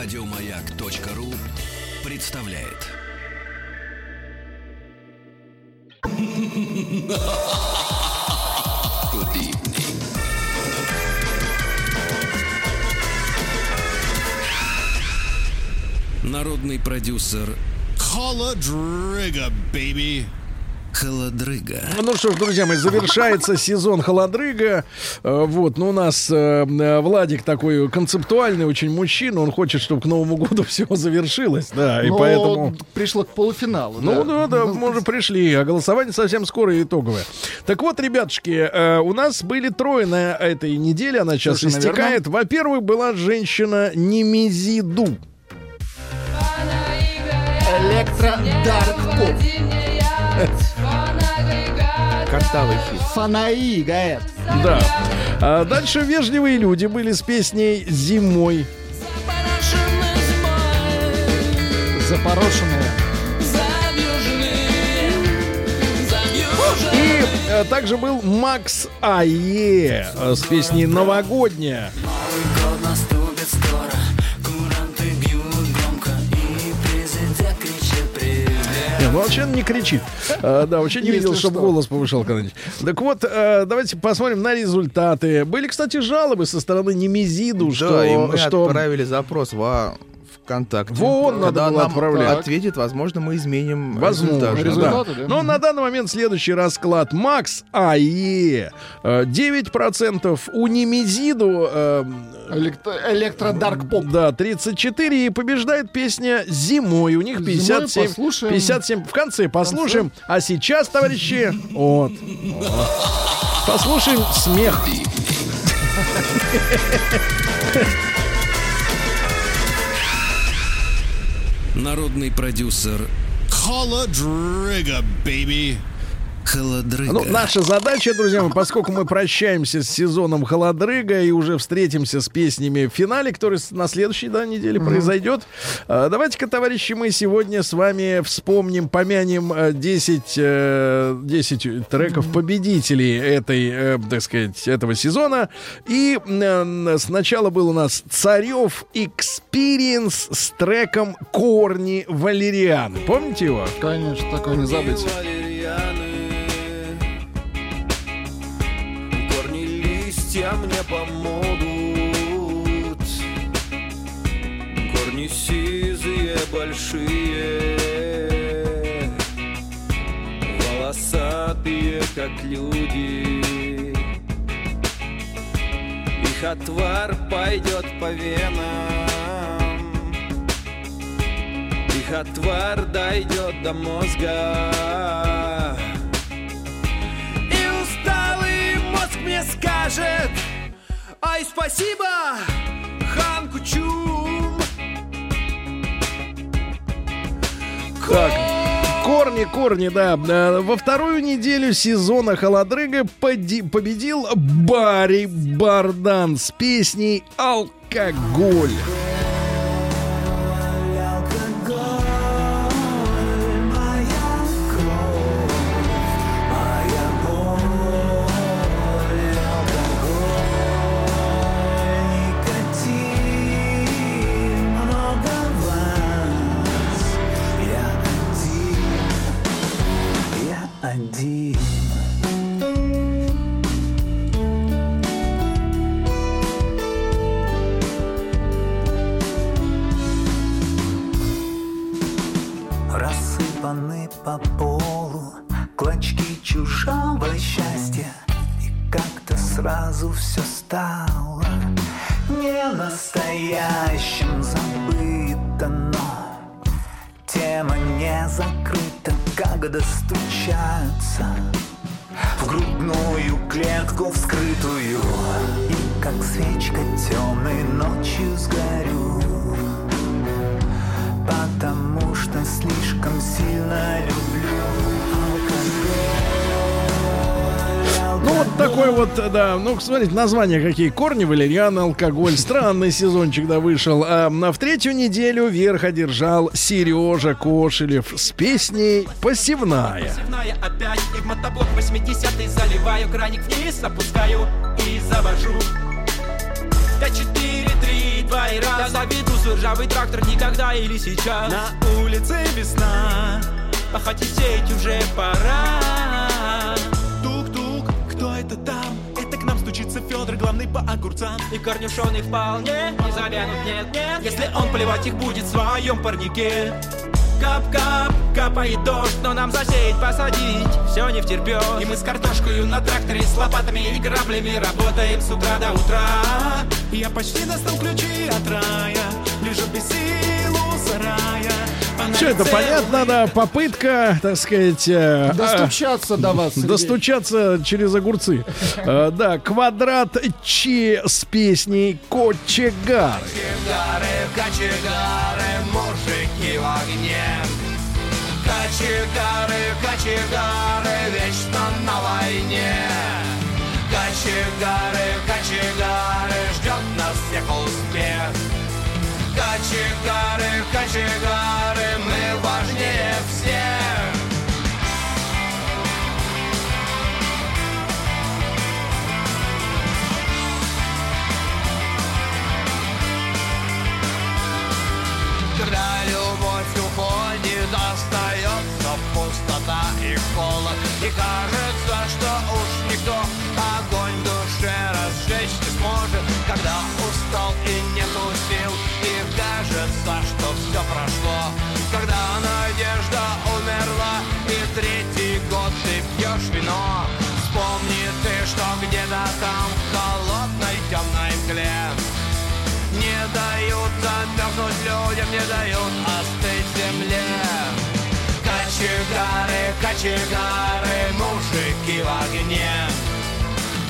Радиомаяк.ру представляет. Good evening. Народный продюсер Холодрыга, baby. Холодрыга. Ну что ж, друзья мои, завершается сезон холодрыга. Э, Вот, ну у нас э, э, Владик такой концептуальный очень мужчина. Он хочет, чтобы к Новому году все завершилось. Да, и Но поэтому... пришло к полуфиналу. Ну да, да, мы уже пришли, а голосование совсем скоро и итоговое. Так вот, ребятушки, у нас были трое на этой неделе, она сейчас Совершенно истекает. Во-первых, была женщина Немезиду. Электро Дарк Поп. Картавый хит. Фанаи, Гаэт. Да. А дальше вежливые люди были с песней «Зимой». Запорошенная. И э, также был Макс Ае с песней «Новогодняя». Не, ну вообще не кричит. Э, да, вообще не видел, чтобы что. голос повышал когда-нибудь. Так вот, э, давайте посмотрим на результаты. Были, кстати, жалобы со стороны Немезиду, что... да, и мы что... отправили запрос во ВКонтакте. В ООН надо было нам отправлять. ответит, возможно, мы изменим Возможно, результат. Результаты, да. да? Но на данный момент следующий расклад. Макс АЕ э, 9%, у Немезиду э, Электро, электро Дарк Поп. да, 34 и побеждает песня «Зимой». У них Зимой 57. послушаем. 57. В конце послушаем. А сейчас, товарищи, вот. вот. Послушаем смех. Народный продюсер Холодрыга, baby. Холодрыга. Ну, наша задача, друзья мои, поскольку мы прощаемся с сезоном холодрыга и уже встретимся с песнями в финале, который на следующей да, неделе произойдет, э, давайте-ка, товарищи, мы сегодня с вами вспомним, помянем э, 10, э, 10 треков победителей этой, э, так сказать, этого сезона. И э, сначала был у нас Царев Experience с треком Корни Валерианы. Помните его? Конечно, такое не забыть. Листья мне помогут. Корни сизые, большие. Волосатые, как люди. Их отвар пойдет по венам. Их отвар дойдет до мозга скажет Ай, спасибо, хан Кучум Так, корни, корни, да. Э, Во вторую неделю сезона холодрыга поди- победил Барри Бардан с песней «Алкоголь». Рассыпаны по полу клочки чужого счастья И как-то сразу все стало не настоящим забыто, но Тема не закрыта, как достучаться В грудную клетку вскрытую И как свечка темной ночью сгорю Что слишком сильно люблю Ну, вот такой вот, да, ну, смотрите, названия какие. Корни, валерьяна, алкоголь. Странный сезончик, да, вышел. А, на в третью неделю верх одержал Сережа Кошелев с песней «Посевная». Посевная опять И в мотоблок 80 заливаю Краник вниз опускаю и завожу 5, 4, 3, 2 и раз. Я заведу свой ржавый трактор никогда или сейчас. На улице весна Пахать сеять уже пора. Тук-тук, кто это там? Это к нам стучится Федор, главный по огурцам. И корнюшоны вполне не завянут, нет, нет. Если он поливать их будет в своем парнике Кап-кап, капает дождь, но нам засеять, посадить Все не втерпет И мы с картошкой на тракторе С лопатами и граблями Работаем с утра до утра Я почти достал ключи от рая Лежу без сил у сарая А Все это лице понятно, да, попытка, так сказать, э, Достучаться до вас. а, Сергей. достучаться через огурцы. Э, Да, квадрат Чи с песней Кочегары. Кочегары, кочегары, Кочегары, вечно на войне. Кочегары, кочегары, ждет нас всех успех. Кочегары, кочегары, холод И кажется, что уж никто огонь в душе разжечь не сможет Когда устал и нету сил, и кажется, что все прошло. Когда надежда умерла, и третий год ты пьешь вино. Вспомни ты, что где-то там в холодной темной мгле. Не дают замерзнуть людям, не дают. Кочегары, кочегары, мужики в огне.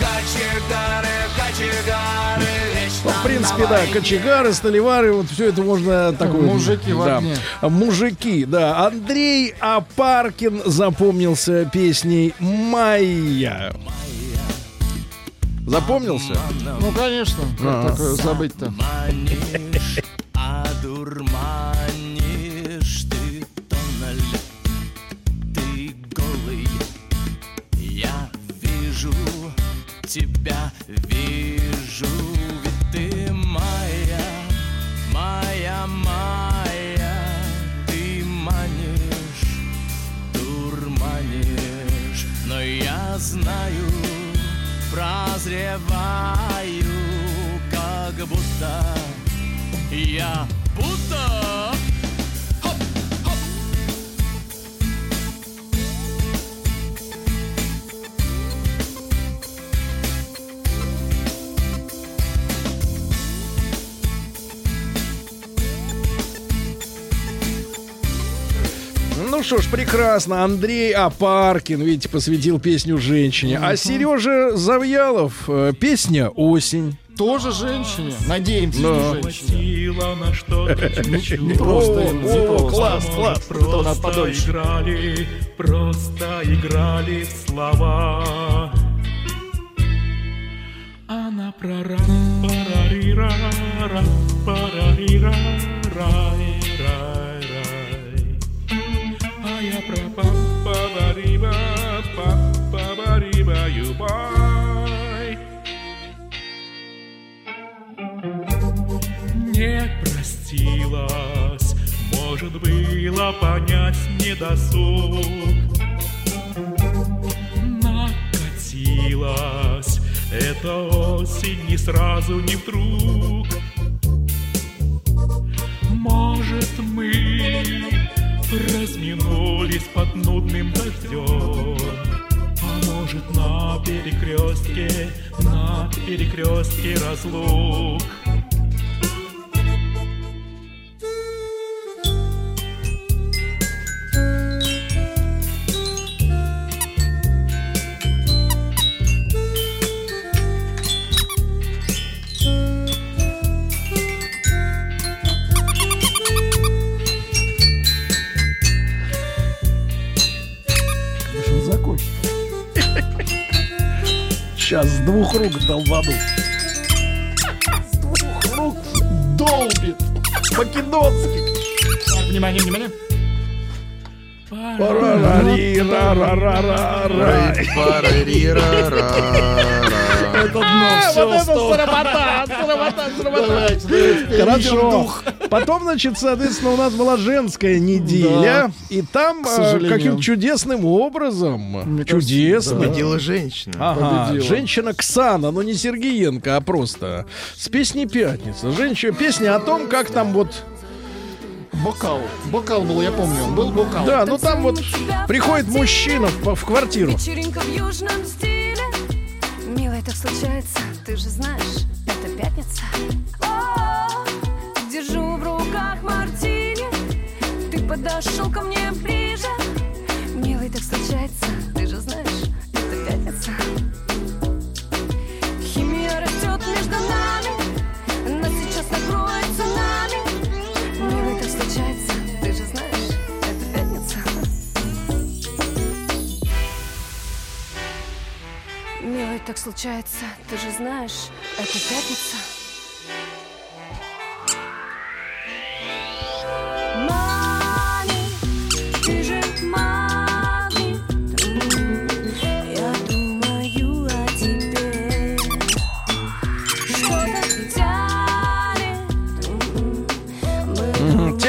Кочегары, кочегары, вечно Ну, в принципе, да, кочегары, столевары, вот все это можно такое... Мужики в да. огне. Мужики, да. Андрей Апаркин запомнился песней «Майя». Запомнился? Ну, конечно. А. Как такое забыть-то? Тебя, вижу, ведь ты моя, моя, моя. Ты манишь, дурманишь, но я знаю, прозреваю, как будто я Ну что ж, прекрасно. Андрей Апаркин, видите, посвятил песню женщине. А Сережа Завьялов, э, песня «Осень». Тоже женщине. Надеемся, Да. что женщине. Сила на что-то чуть-чуть. Не просто о, просто. класс, класс. Просто подольше. играли, просто играли в слова. Она прора, парарира, ра, парарира, рай, не простилась, может было понять недосуг. Накатилась эта осень не сразу, не вдруг. Может, мы разминулись под нудным дождем, а может, на перекрестке, на перекрестке разлук. Сейчас с двух рук. Долбит. Так, внимание, внимание. Это дно, все, стоп. сработа, сработа, сработа. Давайте, давайте, переведем Хорошо. Потом, значит, соответственно, у нас была женская неделя, и там э, каким-то чудесным образом, Мне кажется, чудесным, Победила женщина. Ага, Победила. женщина Ксана, но не Сергеенко, а просто с песней «Пятница». Женщина, песня о том, как там вот... Бокал. Бокал был, я помню. Был бокал. Да, ну там вот приходит мужчина в, в квартиру. Вечеринка в южном стиле Милый, так случается, ты же знаешь, это пятница подошел ко мне ближе Милый, так случается, ты же знаешь, это пятница. Химия растет между нами Нас сейчас накроет цунами Милый, так случается, ты же знаешь, это пятница. Милый, так случается, ты же знаешь, это пятница.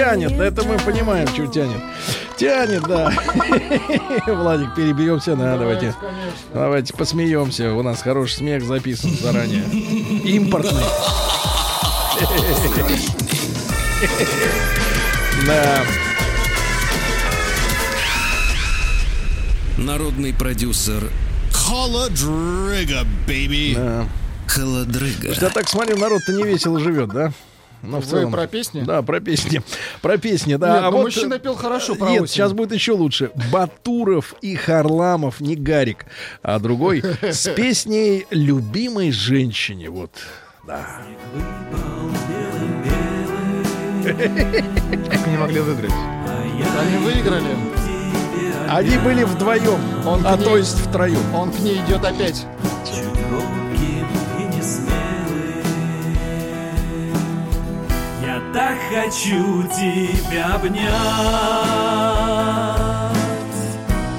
Тянет, это мы понимаем, что тянет. Тянет, да. Владик, перебьемся, да, давайте. Давайте посмеемся. У нас хороший смех записан заранее. Импортный. Да. Народный продюсер Холодрыга, baby. да. Холодрыга. Я так смотрю, народ-то не весело живет, да? Ну, в Вы целом. про песни? Да, про песни. Про песни, да. Нет, а ну, вот, мужчина пел хорошо про Нет, осень. сейчас будет еще лучше. Батуров и Харламов, не Гарик, а другой с песней «Любимой женщине». Вот, да. Как они могли выиграть? Они выиграли. Они были вдвоем, Он а ней- то есть втроем. Он к ней идет опять. Так хочу тебя обнять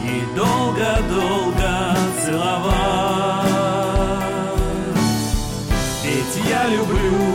И долго-долго целовать. Ведь я люблю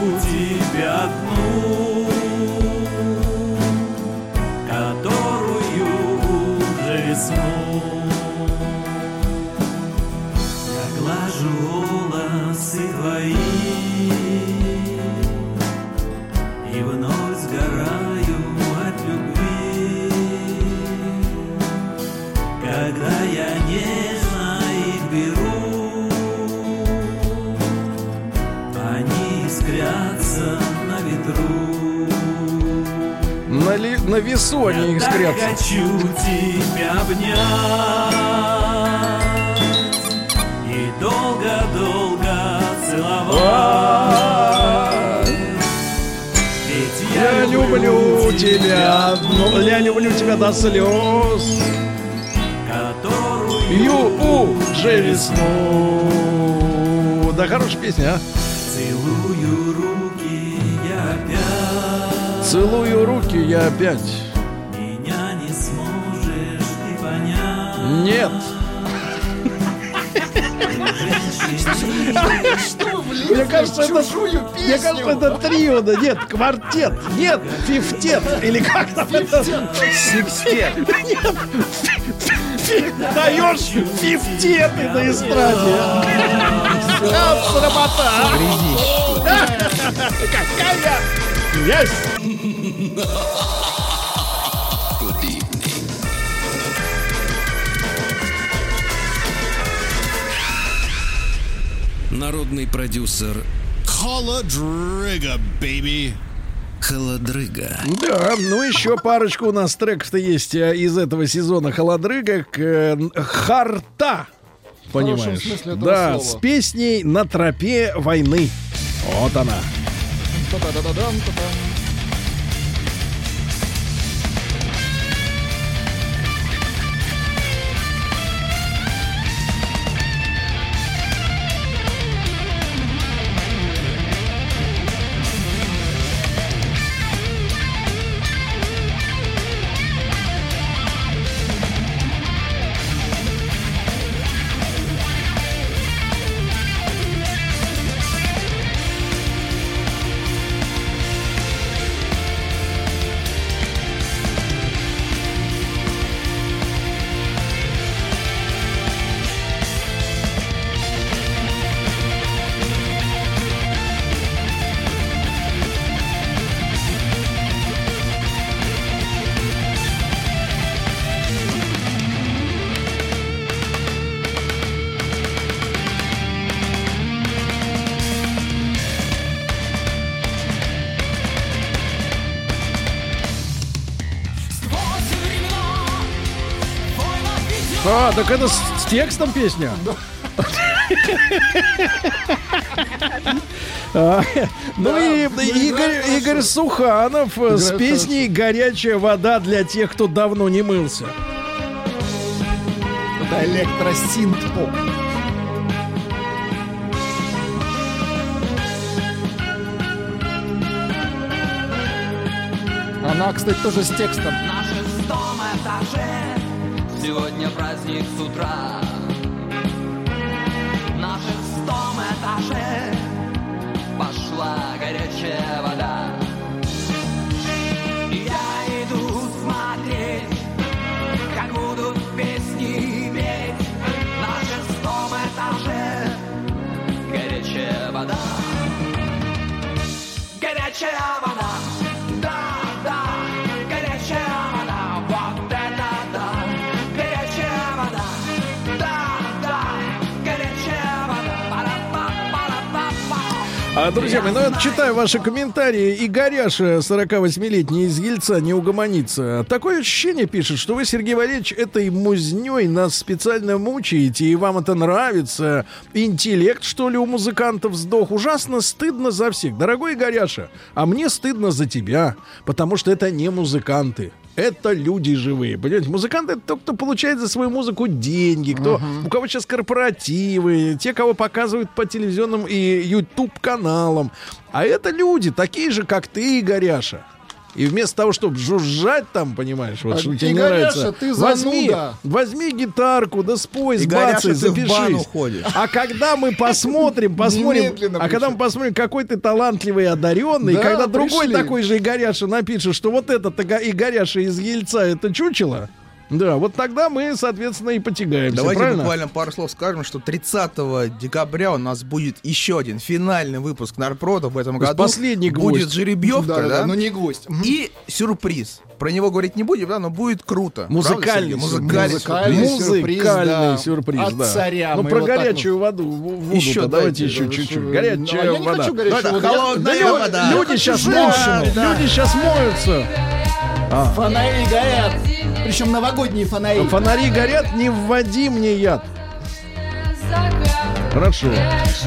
На, весу они Я так искрятся. хочу тебя обнять и долго-долго целовать. Ведь Я люблю тебя, одну, я люблю тебя до слез. которую Ю уже весну. Да хорошая песня, а? целую руки я. Целую руки я опять. Меня не сможешь ты понять. Нет. Мне кажется, это, мне кажется, это трио, да нет, квартет, нет, фифтет, или как там это? Секстет. Нет, даешь фифтеты на эстраде. А, срамота. а? Какая? Есть. Народный продюсер Холодрыга, baby. Холодрыга. Да, ну еще парочку у нас треков-то есть э, из этого сезона холодрыга. к, э, Харта. Понимаешь? Да, слова. с песней «На тропе войны». Вот она. Та-та-да-да-дам, та-та. А, так это с, с текстом песня? А, Ну и Игорь, Игорь Суханов э, с песней «Горячая вода для тех, кто давно не мылся». Это электросинт-поп. Она, кстати, тоже с текстом. На шестом этаже Сегодня праздник с утра. На шестом этаже Пошла горячая вода. Я иду смотреть Как будут песни петь. На шестом этаже Горячая вода. Горячая вода Друзья мои, ну я читаю ваши комментарии. И Горяша, 48-летний из Ельца, не угомонится. Такое ощущение пишет, что вы, Сергей Валерьевич, этой музней нас специально мучаете, и вам это нравится. Интеллект, что ли, у музыкантов сдох. Ужасно стыдно за всех. Дорогой Горяша, а мне стыдно за тебя, потому что это не музыканты. Это люди живые. Понимаете, музыканты это тот, кто получает за свою музыку деньги, кто, у кого сейчас корпоративы, те, кого показывают по телевизионным и YouTube каналам. А это люди, такие же, как ты, Горяша. И вместо того, чтобы жужжать там, понимаешь, вот А, что тебе не нравится, ты возьми, зануда. возьми гитарку, да спой, сбацай, запишись. ходишь. А когда мы посмотрим, посмотрим, а когда мы посмотрим, какой ты талантливый и одаренный, Да, и когда другой такой же Игоряша напишет, что вот этот Игоряша из Ельца это чучело, да, вот тогда мы, соответственно, и потягаемся, Давайте правильно? буквально пару слов скажем, что 30 декабря у нас будет еще один финальный выпуск Нарпрода в этом году. последний Будет гвоздь. жеребьевка, Да, да? да, да, но не гвоздь. И сюрприз. Про него говорить не будем, да, но будет круто. Музыкальный Правда. Музыкальный Музыкальный сюрприз. сюрприз, Музыкальный да. сюрприз, От да. царя Ну, мы про вот так горячую воду, воду Еще давайте дайте, еще да, чуть-чуть. Горячая Ну, а я не вода. хочу горячую Да, да, воду. Я- холодная Да, вода. Люди сейчас женщину. моются. Люди сейчас моются. Фонари горят. Причем новогодние фонари. Фонари горят, не вводи мне яд. Хорошо.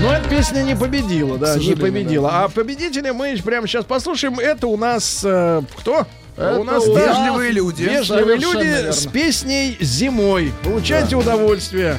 Но эта песня не победила, да, не победила. А победителя мы прямо сейчас послушаем. Это у нас э, кто? Это у нас да, Вежливые люди. Вежливые люди верно. с песней «Зимой». Получайте удовольствие.